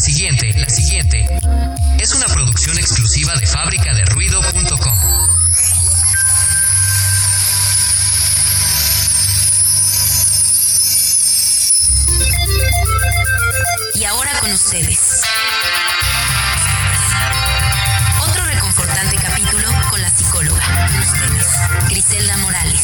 La siguiente, la siguiente es una producción exclusiva de fábrica de ruido.com. Y ahora con ustedes. Otro reconfortante capítulo con la psicóloga. Ustedes. Griselda Morales.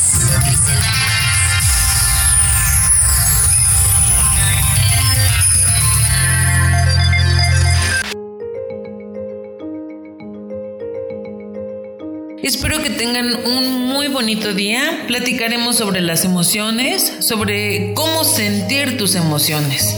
Espero que tengan un muy bonito día. Platicaremos sobre las emociones, sobre cómo sentir tus emociones.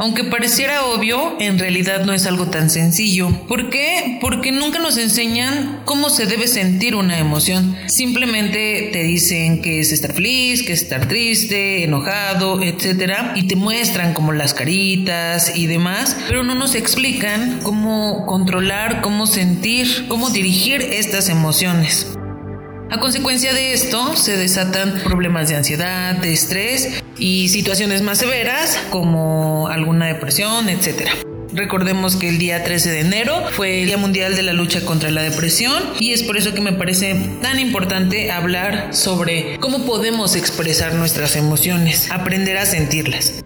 Aunque pareciera obvio, en realidad no es algo tan sencillo. ¿Por qué? Porque nunca nos enseñan cómo se debe sentir una emoción. Simplemente te dicen que es estar feliz, que es estar triste, enojado, etc. Y te muestran como las caritas y demás, pero no nos explican cómo controlar, cómo sentir, cómo dirigir estas emociones. A consecuencia de esto, se desatan problemas de ansiedad, estrés y situaciones más severas como alguna depresión, etc. Recordemos que el día 13 de enero fue el Día Mundial de la Lucha contra la Depresión y es por eso que me parece tan importante hablar sobre cómo podemos expresar nuestras emociones, aprender a sentirlas.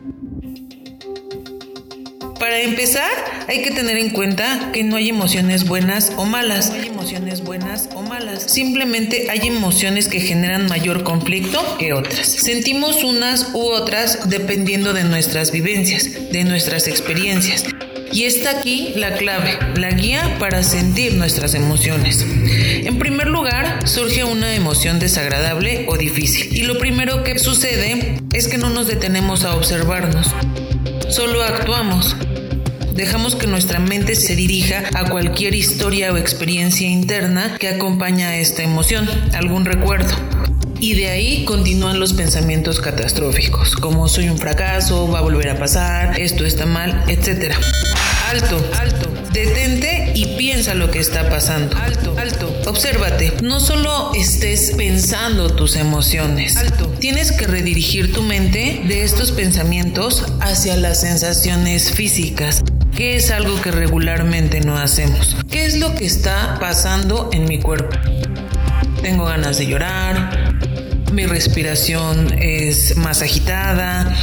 Para empezar, hay que tener en cuenta que no hay emociones buenas o malas. No hay emociones buenas o malas. Simplemente hay emociones que generan mayor conflicto que otras. Sentimos unas u otras dependiendo de nuestras vivencias, de nuestras experiencias. Y está aquí la clave, la guía para sentir nuestras emociones. En primer lugar, surge una emoción desagradable o difícil. Y lo primero que sucede es que no nos detenemos a observarnos. Solo actuamos, Dejamos que nuestra mente se dirija a cualquier historia o experiencia interna que acompaña a esta emoción, algún recuerdo. Y de ahí continúan los pensamientos catastróficos, como soy un fracaso, va a volver a pasar, esto está mal, etc. Alto, alto, detente y piensa lo que está pasando. Alto, alto, obsérvate. No solo estés pensando tus emociones. Alto, tienes que redirigir tu mente de estos pensamientos hacia las sensaciones físicas. ¿Qué es algo que regularmente no hacemos? ¿Qué es lo que está pasando en mi cuerpo? Tengo ganas de llorar, mi respiración es más agitada,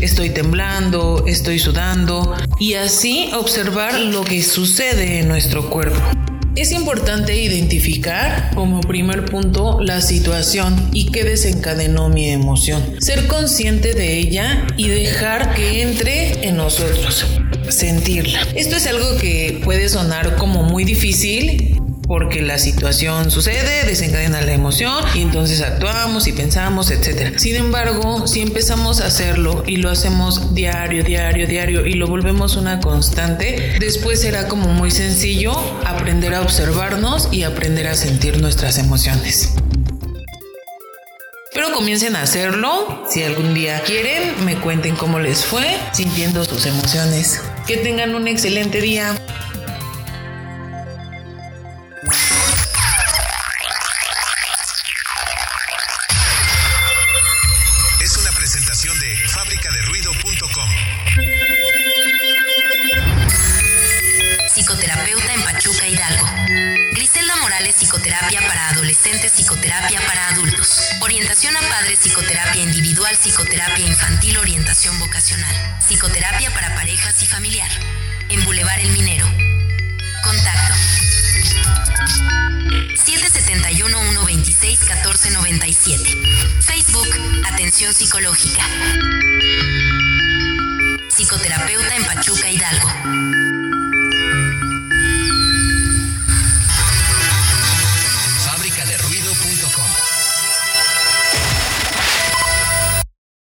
estoy temblando, estoy sudando y así observar lo que sucede en nuestro cuerpo. Es importante identificar como primer punto la situación y qué desencadenó mi emoción. Ser consciente de ella y dejar que entre en nosotros sentirla. Esto es algo que puede sonar como muy difícil porque la situación sucede, desencadena la emoción y entonces actuamos y pensamos, etc. Sin embargo, si empezamos a hacerlo y lo hacemos diario, diario, diario y lo volvemos una constante, después será como muy sencillo aprender a observarnos y aprender a sentir nuestras emociones. Pero comiencen a hacerlo. Si algún día quieren, me cuenten cómo les fue sintiendo sus emociones. Que tengan un excelente día. Psicoterapia para adolescentes, psicoterapia para adultos. Orientación a padres, psicoterapia individual, psicoterapia infantil, orientación vocacional. Psicoterapia para parejas y familiar. En Boulevard El Minero. Contacto. 771-126-1497. Facebook, Atención Psicológica. Psicoterapeuta en Pachuca Hidalgo.